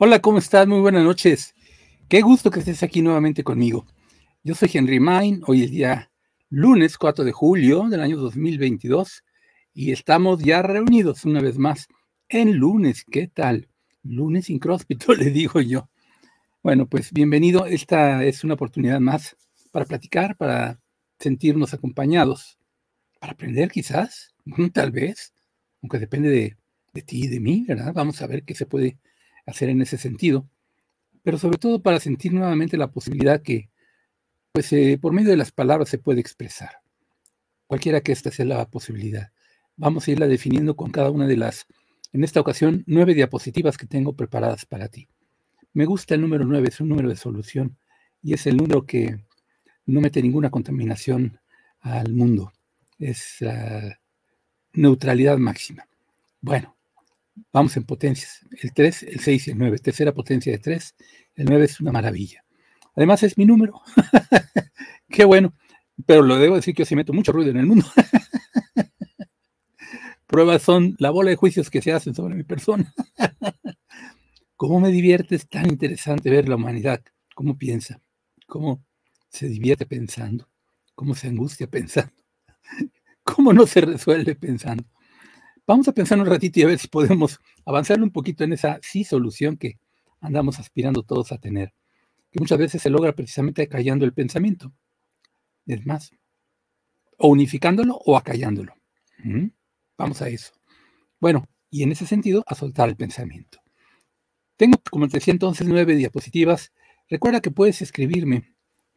Hola, ¿cómo estás? Muy buenas noches. Qué gusto que estés aquí nuevamente conmigo. Yo soy Henry Main, hoy es día lunes 4 de julio del año 2022 y estamos ya reunidos una vez más en lunes. ¿Qué tal? Lunes incróspito, le digo yo. Bueno, pues bienvenido. Esta es una oportunidad más para platicar, para sentirnos acompañados, para aprender quizás, tal vez, aunque depende de, de ti y de mí, ¿verdad? Vamos a ver qué se puede hacer en ese sentido, pero sobre todo para sentir nuevamente la posibilidad que, pues eh, por medio de las palabras se puede expresar, cualquiera que esta sea la posibilidad. Vamos a irla definiendo con cada una de las, en esta ocasión, nueve diapositivas que tengo preparadas para ti. Me gusta el número nueve, es un número de solución y es el número que no mete ninguna contaminación al mundo. Es neutralidad máxima. Bueno, Vamos en potencias. El 3, el 6 y el 9. Tercera potencia de 3. El 9 es una maravilla. Además es mi número. Qué bueno. Pero lo debo decir que yo sí meto mucho ruido en el mundo. Pruebas son la bola de juicios que se hacen sobre mi persona. ¿Cómo me divierte? Es tan interesante ver la humanidad. ¿Cómo piensa? ¿Cómo se divierte pensando? ¿Cómo se angustia pensando? ¿Cómo no se resuelve pensando? Vamos a pensar un ratito y a ver si podemos avanzar un poquito en esa sí solución que andamos aspirando todos a tener, que muchas veces se logra precisamente acallando el pensamiento. Es más, o unificándolo o acallándolo. Vamos a eso. Bueno, y en ese sentido, a soltar el pensamiento. Tengo, como te decía entonces, nueve diapositivas. Recuerda que puedes escribirme,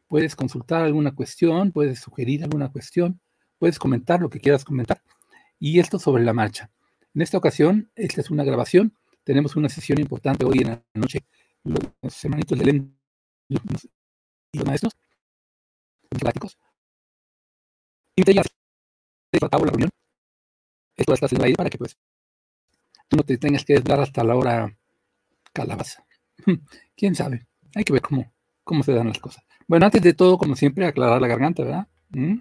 puedes consultar alguna cuestión, puedes sugerir alguna cuestión, puedes comentar lo que quieras comentar y esto sobre la marcha. En esta ocasión, esta es una grabación. Tenemos una sesión importante hoy en la noche. Los hermanitos de Lem y los maestros, los Y ya se acabó la reunión. Esto está haciendo ahí para que pues tú no te tengas que dar hasta la hora calabaza. ¿Quién sabe? Hay que ver cómo, cómo se dan las cosas. Bueno, antes de todo, como siempre, aclarar la garganta, ¿verdad? ¿Mm?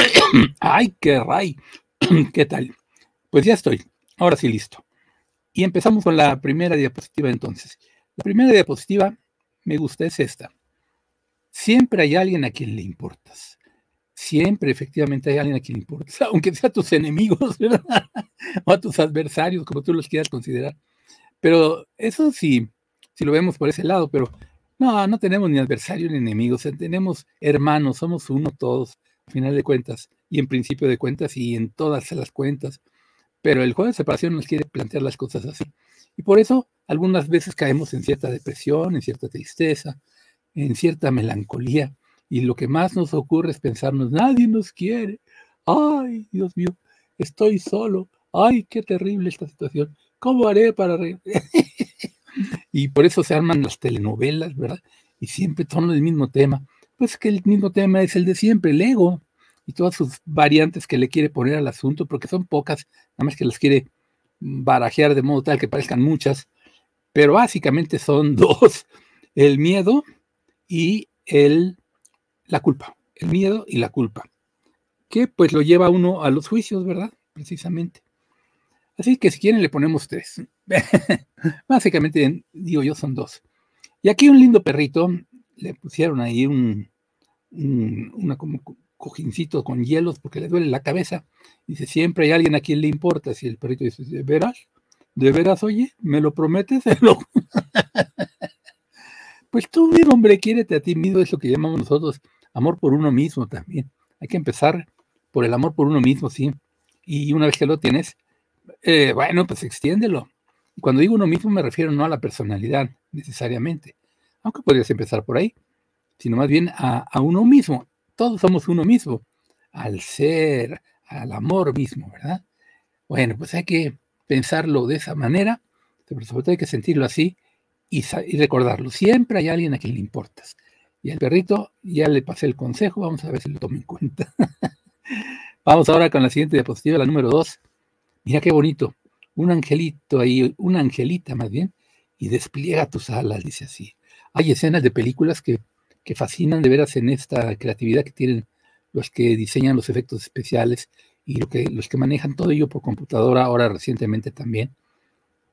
¡Ay, qué ray! ¿Qué tal? Pues ya estoy. Ahora sí listo. Y empezamos con la primera diapositiva entonces. La primera diapositiva me gusta es esta. Siempre hay alguien a quien le importas. Siempre efectivamente hay alguien a quien le importas, aunque sea a tus enemigos, ¿verdad? o a tus adversarios, como tú los quieras considerar. Pero eso sí, si lo vemos por ese lado, pero no, no tenemos ni adversarios ni enemigos, tenemos hermanos, somos uno todos final de cuentas, y en principio de cuentas y en todas las cuentas. Pero el juego de separación nos quiere plantear las cosas así. Y por eso algunas veces caemos en cierta depresión, en cierta tristeza, en cierta melancolía. Y lo que más nos ocurre es pensarnos, nadie nos quiere. Ay, Dios mío, estoy solo. Ay, qué terrible esta situación. ¿Cómo haré para... y por eso se arman las telenovelas, ¿verdad? Y siempre son el mismo tema pues que el mismo tema es el de siempre, el ego y todas sus variantes que le quiere poner al asunto, porque son pocas, nada más que las quiere barajear de modo tal que parezcan muchas, pero básicamente son dos, el miedo y el, la culpa, el miedo y la culpa, que pues lo lleva uno a los juicios, ¿verdad? Precisamente. Así que si quieren le ponemos tres. Básicamente, digo yo, son dos. Y aquí un lindo perrito, le pusieron ahí un, una como cojincito con hielos porque le duele la cabeza. Dice, siempre hay alguien a quien le importa. Si el perrito dice, ¿de veras? ¿De veras, oye? ¿Me lo prometes? pues tú mismo, hombre, quiérete a ti mismo, es lo que llamamos nosotros amor por uno mismo también. Hay que empezar por el amor por uno mismo, sí. Y una vez que lo tienes, eh, bueno, pues extiéndelo. Cuando digo uno mismo me refiero no a la personalidad necesariamente, aunque podrías empezar por ahí sino más bien a, uno mismo. Todos somos uno mismo, al ser, al amor mismo, ¿verdad? Bueno, pues hay que pensarlo de esa manera, pero sobre todo hay que sentirlo así y, recordarlo. Siempre hay alguien a quien le importas. Y al perrito ya le pasé el consejo, vamos a ver si lo tomo en cuenta. vamos ahora con la siguiente diapositiva, la número dos. Mira qué bonito. Un angelito ahí, una angelita más bien, y despliega tus alas, dice así. Hay escenas de películas que que fascinan de veras en esta creatividad que tienen los que diseñan los efectos especiales y que, los que manejan todo ello por computadora ahora recientemente también.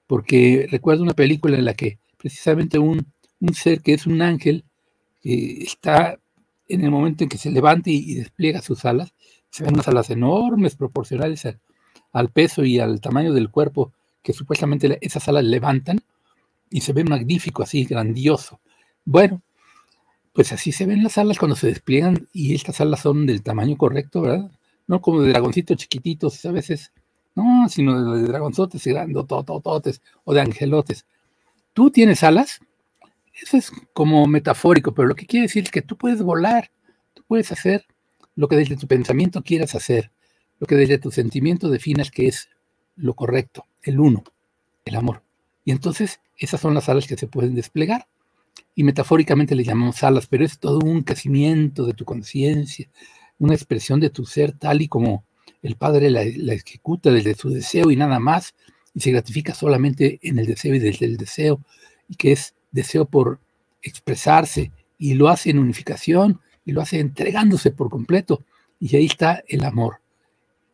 porque recuerdo una película en la que precisamente un, ser que es un ángel está en el momento en que se levanta y, despliega sus alas, se ven unas alas enormes proporcionales al, peso y al tamaño del cuerpo que supuestamente esas alas levantan y se ve magnífico, así grandioso. Bueno, pues así se ven las alas cuando se despliegan y estas alas son del tamaño correcto, ¿verdad? No como de dragoncitos chiquititos a veces, no, sino de, dragonzotes grandotototes o de angelotes. Tú tienes alas, eso es como metafórico, pero lo que quiere decir es que tú puedes volar, tú puedes hacer lo que desde tu pensamiento quieras hacer, lo que desde tu sentimiento definas que es lo correcto, el uno, el amor. Y entonces esas son las alas que se pueden desplegar. Y metafóricamente le llamamos alas, pero es todo un crecimiento de tu conciencia, una expresión de tu ser tal y como el Padre la, la, ejecuta desde su deseo y nada más, y se gratifica solamente en el deseo y desde el deseo, y que es deseo por expresarse y lo hace en unificación y lo hace entregándose por completo. Y ahí está el amor.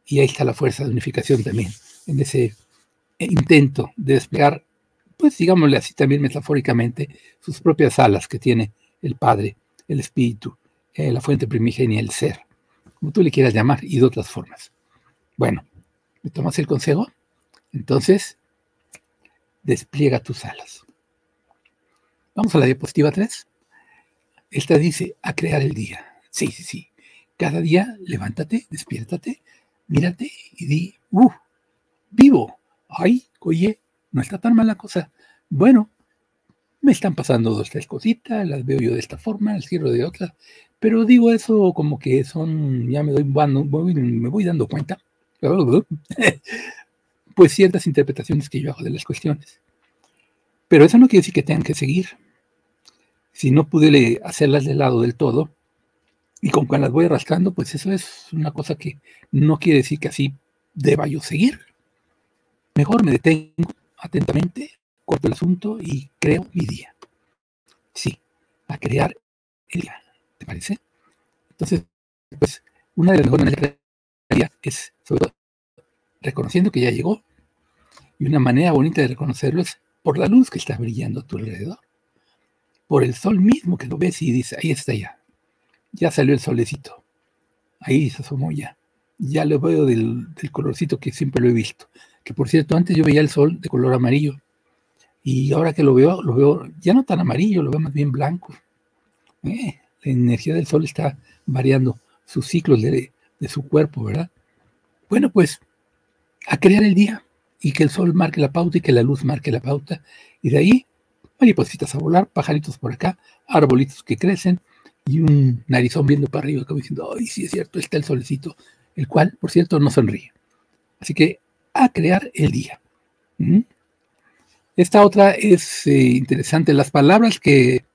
Y ahí está la fuerza de unificación también, en ese intento de desplegar, pues digámosle así también metafóricamente, sus propias alas que tiene el Padre, el Espíritu, eh, la fuente primigenia, el ser, como tú le quieras llamar, y de otras formas. Bueno, ¿me tomas el consejo? Entonces, despliega tus alas. Vamos a la diapositiva 3. Esta dice a crear el día. Sí, sí, sí. Cada día levántate, despiértate, mírate y di, ¡uh! ¡Vivo! ¡Ay, oye! No está tan mala cosa. Bueno, me están pasando dos, tres cositas, las veo yo de esta forma, las quiero de otra, pero digo eso como que son, ya me doy, me voy dando cuenta, pues ciertas interpretaciones que yo hago de las cuestiones. Pero eso no quiere decir que tengan que seguir si no pude hacerlas de lado del todo, y con cuando las voy arrastrando, pues eso es una cosa que no quiere decir que así deba yo seguir. Mejor me detengo atentamente, corto el asunto y creo mi día. Sí, a crear el día. ¿Te parece? Entonces, pues, una de las mejores maneras de crear es, sobre todo, reconociendo que ya llegó. Y una manera bonita de reconocerlo es por la luz que está brillando a tu alrededor por el sol mismo que lo ves y dice, ahí está ya, ya salió el solecito, ahí se asomó ya, ya lo veo del, colorcito que siempre lo he visto, que por cierto, antes yo veía el sol de color amarillo, y ahora que lo veo, lo veo ya no tan amarillo, lo veo más bien blanco. Eh, la energía del sol está variando sus ciclos de, de su cuerpo, ¿verdad? Bueno, pues a crear el día y que el sol marque la pauta y que la luz marque la pauta, y de ahí maripositas a volar, pajaritos por acá, arbolitos que crecen y un narizón viendo para arriba, como diciendo, ay, sí es cierto, está el solecito, el cual, por cierto, no sonríe. Así que a crear el día. ¿Mm? Esta otra es eh, interesante. Las palabras que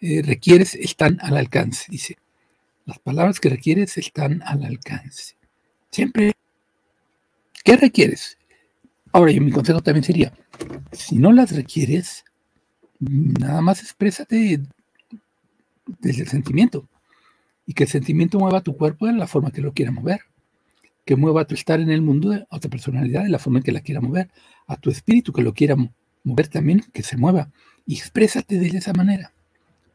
eh, requieres están al alcance, dice. Las palabras que requieres están al alcance. Siempre. ¿Qué requieres? Ahora, yo mi consejo también sería, si no las requieres, nada más exprésate desde el sentimiento y que el sentimiento mueva tu cuerpo en la forma que lo quiera mover, que mueva tu estar en el mundo a tu personalidad en la forma en que la quiera mover, a tu espíritu que lo quiera mover también, que se mueva y exprésate de esa manera.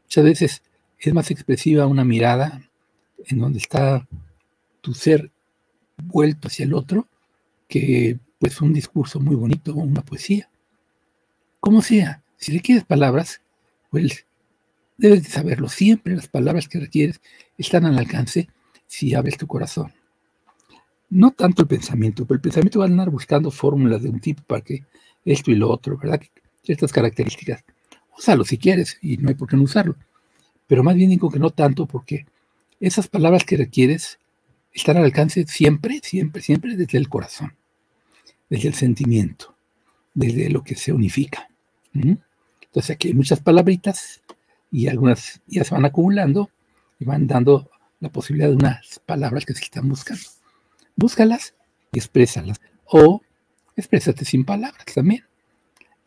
Muchas veces es más expresiva una mirada en donde está tu ser vuelto hacia el otro que pues un discurso muy bonito o una poesía. Como sea, si requieres palabras, pues debes de saberlo. Siempre las palabras que requieres están al alcance si abres tu corazón. No tanto el pensamiento, pero el pensamiento va a andar buscando fórmulas de un tipo para que esto y lo otro, ¿verdad? Ciertas características. Úsalo si quieres y no hay por qué no usarlo. Pero más bien digo que no tanto porque esas palabras que requieres están al alcance siempre, siempre, siempre desde el corazón, desde el sentimiento, desde lo que se unifica. Entonces aquí hay muchas palabritas y algunas ya se van acumulando y van dando la posibilidad de unas palabras que se están buscando. Búscalas y exprésalas. O exprésate sin palabras también,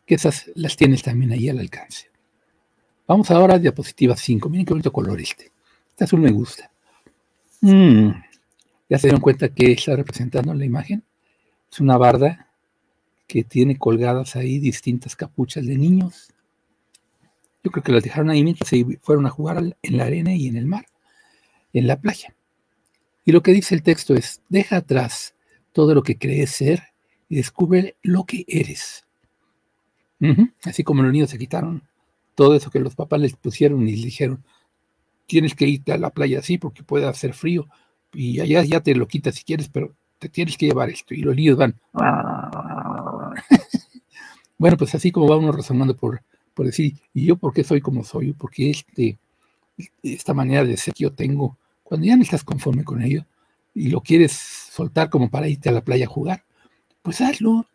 que esas las tienes también ahí al alcance. Vamos ahora a diapositiva 5. Miren qué bonito color este. Este azul me gusta. Mm, ¿Ya se dieron cuenta que está representando la imagen? Es una barda que tiene colgadas ahí distintas capuchas de niños. Yo creo que las dejaron ahí mientras se fueron a jugar en la arena y en el mar, en la playa. Y lo que dice el texto es, deja atrás todo lo que crees ser y descubre lo que eres. Así como los niños se quitaron todo eso que los papás les pusieron y les dijeron, tienes que irte a la playa así porque puede hacer frío y allá ya te lo quitas si quieres, pero te tienes que llevar esto. Y los niños van. bueno, pues así como va uno razonando por, por decir, ¿y yo por qué soy como soy? Porque este, esta manera de ser que yo tengo, cuando ya no estás conforme con ello y lo quieres soltar como para irte a la playa a jugar, pues hazlo.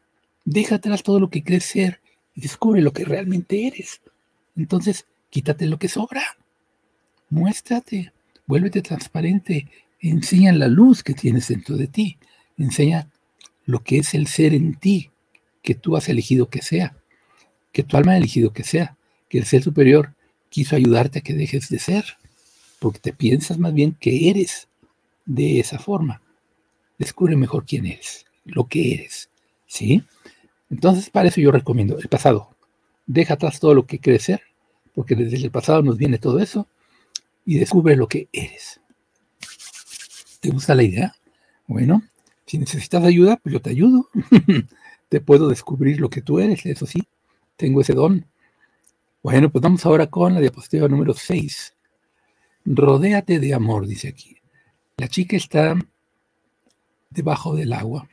Deja atrás todo lo que crees ser y descubre lo que realmente eres. Entonces, quítate lo que sobra. Muéstrate, vuélvete transparente, enseña la luz que tienes dentro de ti, enseña lo que es el ser en ti, que tú has elegido que sea, que tu alma ha elegido que sea, que el ser superior quiso ayudarte a que dejes de ser, porque te piensas más bien que eres de esa forma. Descubre mejor quién eres, lo que eres, ¿sí? Entonces, para eso yo recomiendo el pasado. Deja atrás todo lo que crees ser, porque desde el pasado nos viene todo eso, y descubre lo que eres. ¿Te gusta la idea? Bueno, si necesitas ayuda, pues yo te ayudo. te puedo descubrir lo que tú eres, eso sí, tengo ese don. Bueno, pues vamos ahora con la diapositiva número 6. Rodéate de amor, dice aquí. La chica está debajo del agua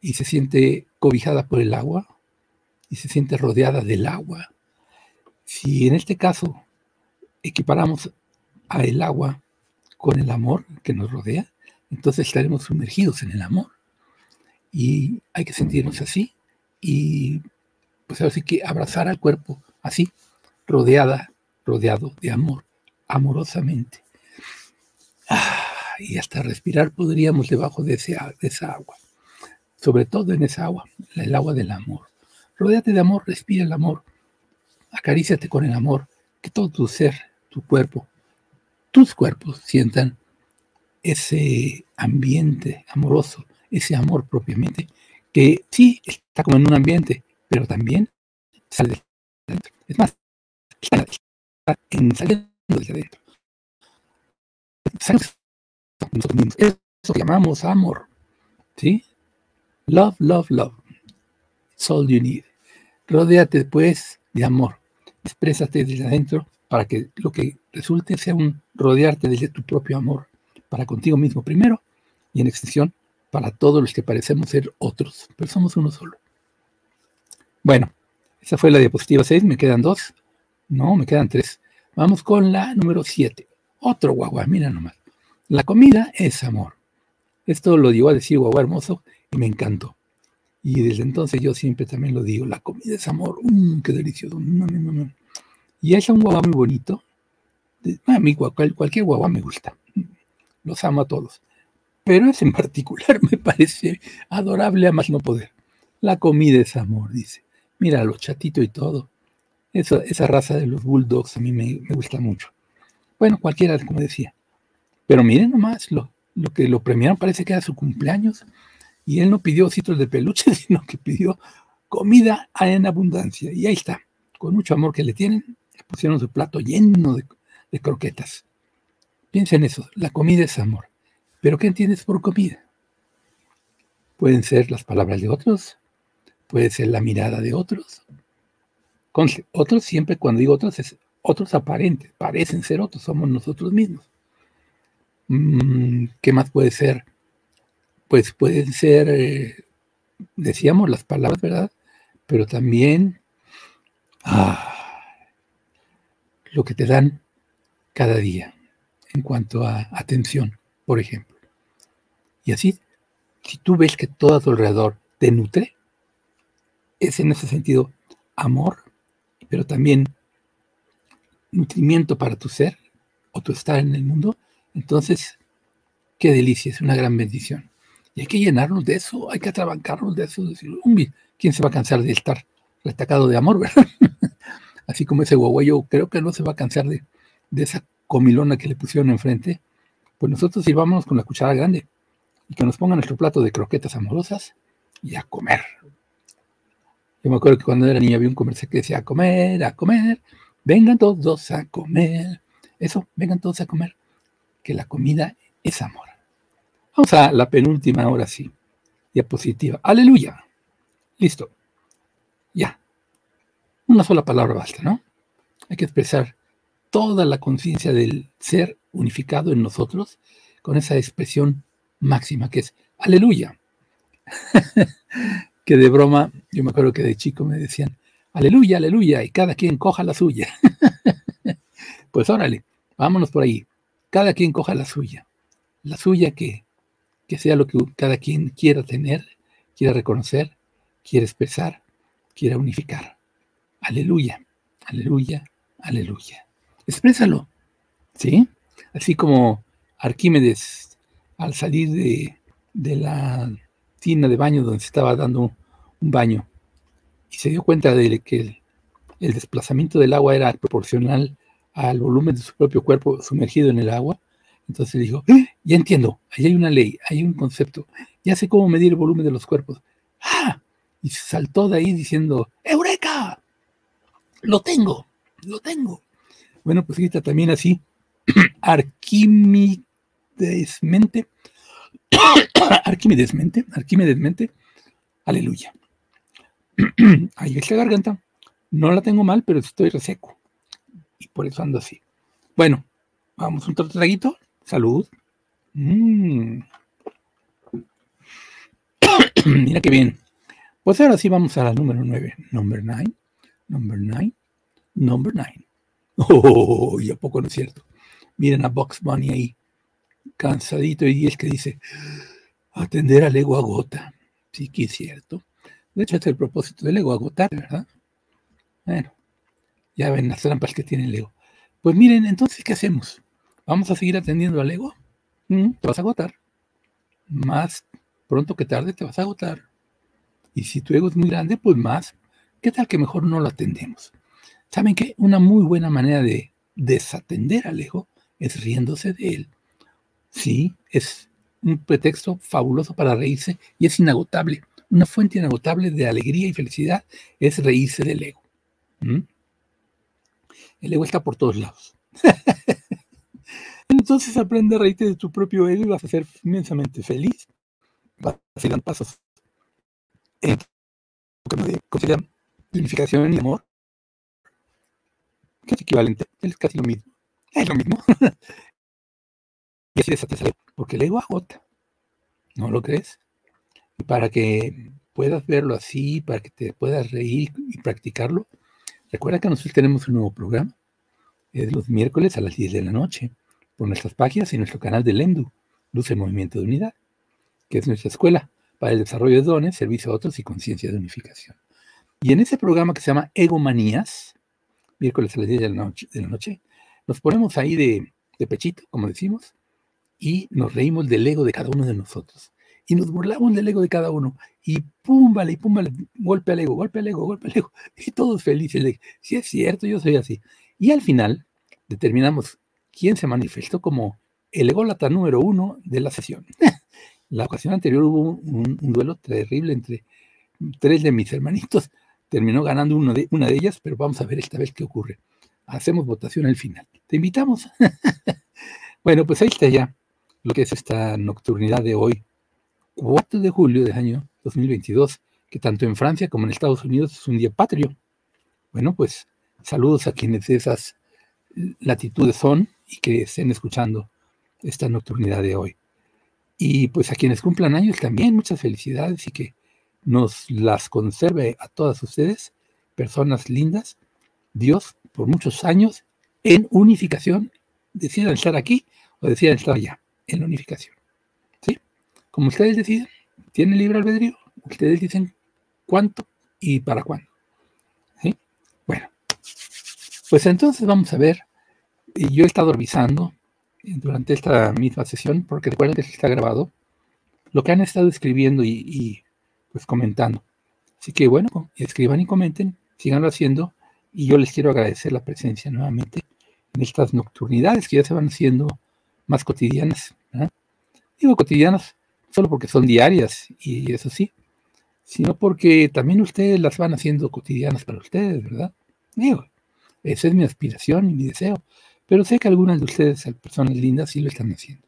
y se siente cobijada por el agua y se siente rodeada del agua. Si en este caso equiparamos a el agua con el amor que nos rodea, entonces estaremos sumergidos en el amor. Y hay que sentirnos así y pues así que abrazar al cuerpo así, rodeada, rodeado de amor, amorosamente. Ah, y hasta respirar podríamos debajo de, ese, de esa agua, sobre todo en esa agua, el agua del amor. Rodéate de amor, respira el amor, acaríciate con el amor, que todo tu ser, tu cuerpo, tus cuerpos sientan ese ambiente amoroso, ese amor propiamente, que sí está como en un ambiente, pero también sale de. Es más, en, saliendo desde adentro. Eso llamamos amor. ¿Sí? Love, love, love. It's all you need. Rodéate, pues, de amor. Exprésate desde adentro para que lo que resulte sea un rodearte desde tu propio amor, para contigo mismo primero y en extensión para todos los que parecemos ser otros, pero somos uno solo. Bueno, esa fue la diapositiva 6, me quedan dos, no, me quedan tres. Vamos con la número 7, otro guagua, mira nomás. La comida es amor. Esto lo digo a decir guagua hermoso y me encantó. Y desde entonces yo siempre también lo digo, la comida es amor, mmm, qué delicioso. Y es un guagua muy bonito, a mí cualquier guagua me gusta. Los amo a todos. Pero ese en particular me parece adorable a más no poder. La comida es amor, dice. Mira, lo chatito y todo. Eso, esa raza de los bulldogs a mí me, gusta mucho. Bueno, cualquiera, como decía. Pero miren nomás, lo, lo que lo premiaron parece que era su cumpleaños. Y él no pidió ositos de peluche, sino que pidió comida en abundancia. Y ahí está, con mucho amor que le tienen, le pusieron su plato lleno de, de croquetas. Piensa en eso, la comida es amor. ¿Pero qué entiendes por comida? Pueden ser las palabras de otros, puede ser la mirada de otros. Otros siempre, cuando digo otros, es otros aparentes, parecen ser otros, somos nosotros mismos. Mm, ¿Qué más puede ser? Pues pueden ser, eh, decíamos las palabras, ¿verdad? Pero también ah, lo que te dan cada día en cuanto a atención, por ejemplo. Y así, si tú ves que todo a tu alrededor te nutre, es en ese sentido amor, pero también nutrimiento para tu ser o tu estar en el mundo, entonces, qué delicia, es una gran bendición. Y hay que llenarnos de eso, hay que atrabancarnos de eso, decir, ¿quién se va a cansar de estar retacado de amor, verdad? Así como ese yo creo que no se va a cansar de, de esa comilona que le pusieron enfrente, pues nosotros sirvámonos con la cuchara grande y que nos pongan nuestro plato de croquetas amorosas y a comer. Yo me acuerdo que cuando era niño había un comercial que decía a comer, a comer, vengan todos a comer. Eso, vengan todos a comer. Que la comida es amor. Vamos a la penúltima, ahora sí. Diapositiva. Aleluya. Listo. Ya. Una sola palabra basta, ¿no? Hay que expresar toda la conciencia del ser unificado en nosotros con esa expresión máxima que es aleluya. que de broma, yo me acuerdo que de chico me decían, aleluya, aleluya, y cada quien coja la suya. pues órale, vámonos por ahí. Cada quien coja la suya. La suya que, que sea lo que cada quien quiera tener, quiera reconocer, quiera expresar, quiera unificar. Aleluya, aleluya, aleluya. Exprésalo, ¿sí? Así como Arquímedes, al salir de, de la de baño donde se estaba dando un baño y se dio cuenta de que el, desplazamiento del agua era proporcional al volumen de su propio cuerpo sumergido en el agua. Entonces dijo, ¡Eh! ya entiendo, ahí hay una ley, hay un concepto, ya sé cómo medir el volumen de los cuerpos. ¡Ah! Y saltó de ahí diciendo, ¡Eureka! Lo tengo, lo tengo. Bueno, pues está también así, Arquímedesmente Arquímedes mente, Arquímedes mente, aleluya. Ahí la garganta. No la tengo mal, pero estoy reseco. Y por eso ando así. Bueno, vamos un traguito. Salud. Mm. Mira qué bien. Pues ahora sí vamos a la número 9. Number 9. Number 9. Number 9. Oh, y a poco no es cierto. Miren a Box Bunny ahí cansadito y es que dice, atender al ego agota. Sí que es cierto. De hecho, es el propósito del ego, agotar, ¿verdad? Bueno, ya ven las trampas que tiene el ego. Pues miren, entonces, ¿qué hacemos? ¿Vamos a seguir atendiendo al ego? Mm, te vas a agotar. Más pronto que tarde te vas a agotar. Y si tu ego es muy grande, pues más. ¿Qué tal que mejor no lo atendemos? ¿Saben qué? Una muy buena manera de desatender al ego es riéndose de él Sí, es un pretexto fabuloso para reírse y es inagotable. Una fuente inagotable de alegría y felicidad es reírse del ego. ¿Mm? El ego está por todos lados. Entonces aprende a reírte de tu propio ego y vas a ser inmensamente feliz. Vas a dar pasos en considera unificación y amor, es equivalente, es casi lo mismo. Es lo mismo. Y así satisfacer, porque el ego agota. ¿No lo crees? Para que puedas verlo así, para que te puedas reír y practicarlo, recuerda que nosotros tenemos un nuevo programa. Es los miércoles a las 10 de la noche, por nuestras páginas y nuestro canal de LEMDU, Luz en Movimiento de Unidad, que es nuestra escuela para el desarrollo de dones, servicio a otros y conciencia de unificación. Y en ese programa que se llama Egomanías, miércoles a las 10 de la noche, de la noche nos ponemos ahí de, de pechito, como decimos, y nos reímos del ego de cada uno de nosotros. Y nos burlamos del ego de cada uno. Y pum, vale, y pum, vale, golpe al ego, golpe al ego, golpe al ego. Y todos felices de, si es cierto, yo soy así. Y al final determinamos quién se manifestó como el ególata número uno de la sesión. la ocasión anterior hubo un, duelo terrible entre tres de mis hermanitos. Terminó ganando uno de, una de ellas, pero vamos a ver esta vez qué ocurre. Hacemos votación al final. Te invitamos. bueno, pues ahí está ya lo que es esta nocturnidad de hoy, 4 de julio del año 2022, que tanto en Francia como en Estados Unidos es un día patrio. Bueno, pues saludos a quienes de esas latitudes son y que estén escuchando esta nocturnidad de hoy. Y pues a quienes cumplan años también muchas felicidades y que nos las conserve a todas ustedes, personas lindas, Dios por muchos años en unificación, decidan estar aquí o decidan estar allá en la unificación. ¿Sí? Como ustedes deciden, tienen libre albedrío, ustedes dicen cuánto y para cuándo. ¿Sí? Bueno, pues entonces vamos a ver. Yo he estado revisando durante esta misma sesión, porque recuerden que está grabado, lo que han estado escribiendo y, pues comentando. Así que bueno, escriban y comenten, síganlo haciendo, y yo les quiero agradecer la presencia nuevamente en estas nocturnidades que ya se van haciendo más cotidianas. Digo cotidianas solo porque son diarias y eso sí, sino porque también ustedes las van haciendo cotidianas para ustedes, ¿verdad? Digo, esa es mi aspiración y mi deseo, pero sé que algunas de ustedes, personas lindas, sí lo están haciendo.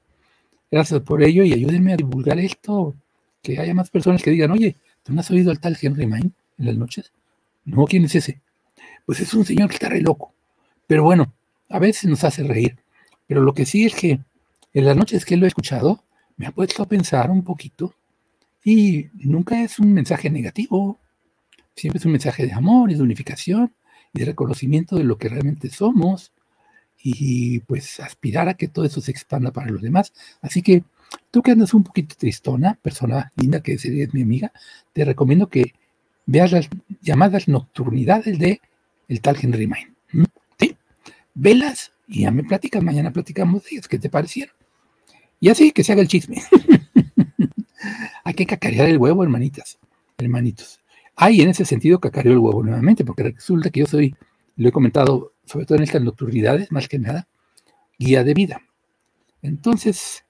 Gracias por ello y ayúdenme a divulgar esto, que haya más personas que digan, oye, ¿tú no has oído al tal Henry Main en las noches? No, ¿quién es ese? Pues es un señor que está re loco. Pero bueno, a veces nos hace reír. Pero lo que sí es que en las noches que lo he escuchado, me ha puesto a pensar un poquito y nunca es un mensaje negativo, siempre es un mensaje de amor y de unificación y de reconocimiento de lo que realmente somos y pues aspirar a que todo eso se expanda para los demás. Así que tú que andas un poquito tristona, persona linda que sería mi amiga, te recomiendo que veas las llamadas nocturnidades de el tal Henry Main. ¿Sí? Velas y ya me platicas, mañana platicamos de ellas, ¿qué te parecieron? Y así que se haga el chisme. Hay que cacarear el huevo, hermanitas, hermanitos. Hay en ese sentido cacareo el huevo nuevamente, porque resulta que yo soy, lo he comentado, sobre todo en estas nocturnidades, más que nada, guía de vida. Entonces,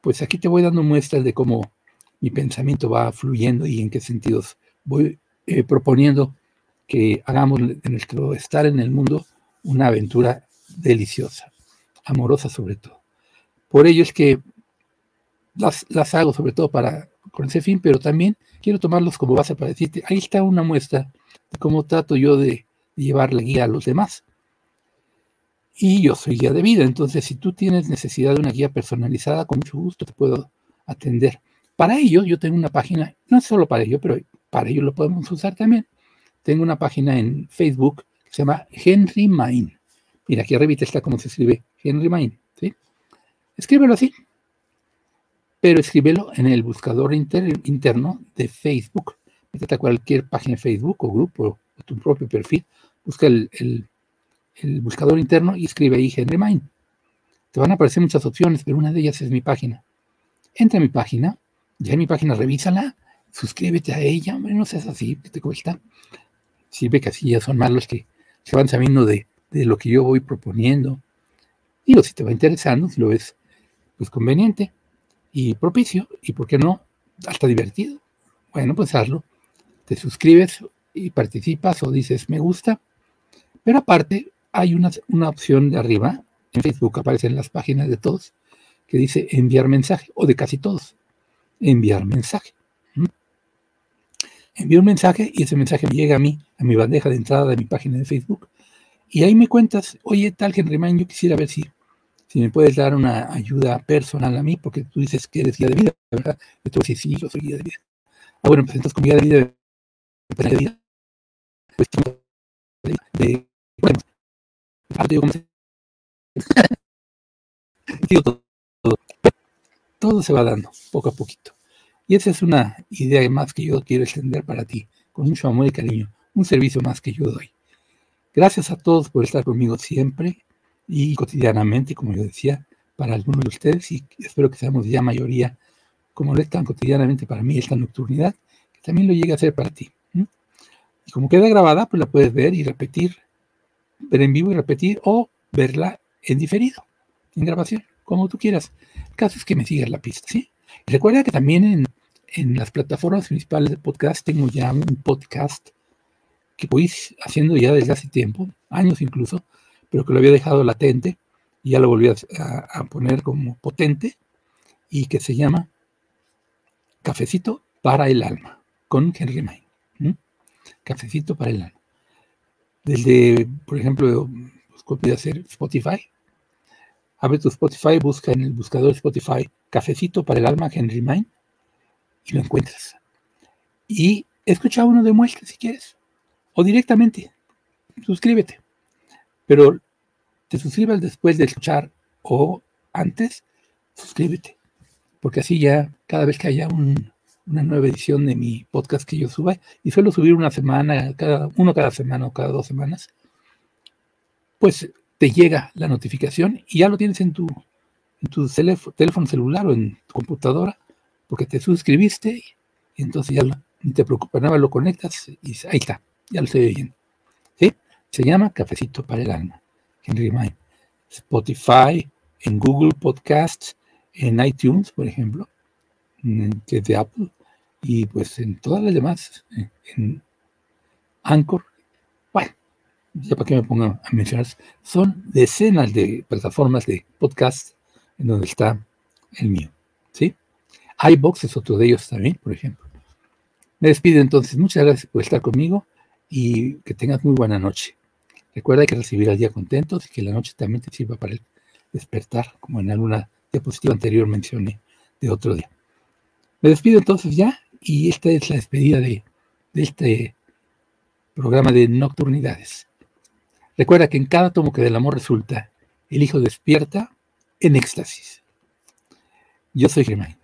pues aquí te voy dando muestras de cómo mi pensamiento va fluyendo y en qué sentidos voy eh, proponiendo que hagamos de nuestro estar en el mundo una aventura deliciosa, amorosa sobre todo. Por ello es que las, las hago sobre todo para con ese fin, pero también quiero tomarlos como base para decirte, ahí está una muestra de cómo trato yo de, llevar la guía a los demás. Y yo soy guía de vida, entonces si tú tienes necesidad de una guía personalizada, con mucho gusto te puedo atender. Para ello, yo tengo una página, no solo para ello, pero para ello lo podemos usar también. Tengo una página en Facebook que se llama Henry Main. Mira, aquí arriba está como se escribe Henry Main. ¿sí? Escríbelo así. Pero escríbelo en el buscador interno de Facebook. Métete a cualquier página de Facebook o grupo o tu propio perfil. Busca el, buscador interno y escribe ahí Henry Main. Te van a aparecer muchas opciones, pero una de ellas es mi página. Entra a mi página, ya en mi página revísala, suscríbete a ella, hombre, no seas así, que te cuesta. Sirve que así ya son más los que se van sabiendo de, de lo que yo voy proponiendo. Digo, si te va interesando, si lo ves pues conveniente y propicio, y por qué no, hasta divertido. Bueno, pues hazlo. Te suscribes y participas o dices me gusta. Pero aparte, hay una, una opción de arriba, en Facebook aparecen las páginas de todos, que dice enviar mensaje, o de casi todos, enviar mensaje. ¿Mm? Envío un mensaje y ese mensaje me llega a mí, a mi bandeja de entrada de mi página de Facebook, y ahí me cuentas, oye, tal Henry Man, yo quisiera ver si, si me puedes dar una ayuda personal a mí, porque tú dices que eres guía de vida, ¿verdad? Yo te voy a decir, sí, yo soy guía de vida. Ah, bueno, pues entonces con guía de vida, de vida, pues de, bueno, todo, todo, todo se va dando, poco a poquito. Y esa es una idea más que yo quiero extender para ti, con mucho amor y cariño, un servicio más que yo doy. Gracias a todos por estar conmigo siempre y cotidianamente, como yo decía, para algunos de ustedes, y espero que seamos ya mayoría, como lo están cotidianamente para mí esta nocturnidad, que también lo llegue a ser para ti. Y como queda grabada, pues la puedes ver y repetir, ver en vivo y repetir, o verla en diferido, en grabación, como tú quieras. El caso es que me sigas la pista, ¿sí? recuerda que también en, en las plataformas principales de podcast tengo ya un podcast que voy haciendo ya desde hace tiempo, años incluso, pero que lo había dejado latente y ya lo volví a, poner como potente y que se llama Cafecito para el alma con Henry May. Cafecito para el alma. Desde, por ejemplo, pues, hacer Spotify. Abre tu Spotify, busca en el buscador Spotify Cafecito para el alma Henry May y lo encuentras. Y escucha uno de muestra si quieres o directamente, suscríbete. Pero te suscribas después de escuchar o antes, suscríbete. Porque así ya cada vez que haya una nueva edición de mi podcast que yo suba, y suelo subir una semana, cada, uno cada semana o cada dos semanas, pues te llega la notificación y ya lo tienes en tu, en tu teléfono celular o en tu computadora, porque te suscribiste y entonces ya no te preocupa nada, lo conectas y ahí está ya lo estoy oyendo. ¿Sí? Se llama Cafecito para el Alma. Henry May. Spotify, en Google Podcasts, en iTunes, por ejemplo, que es de Apple, y pues en todas las demás, en Anchor, bueno, ya para que me pongan a mencionar, son decenas de plataformas de podcast en donde está el mío, ¿sí? iBox es otro de ellos también, por ejemplo. Me despido entonces, muchas gracias por estar conmigo y que tengas muy buena noche. Recuerda que recibir al día contentos y que la noche también te sirva para el despertar, como en alguna diapositiva anterior mencioné de otro día. Me despido entonces ya y esta es la despedida de, de este programa de nocturnidades. Recuerda que en cada tomo que del amor resulta, el hijo despierta en éxtasis. Yo soy Germán.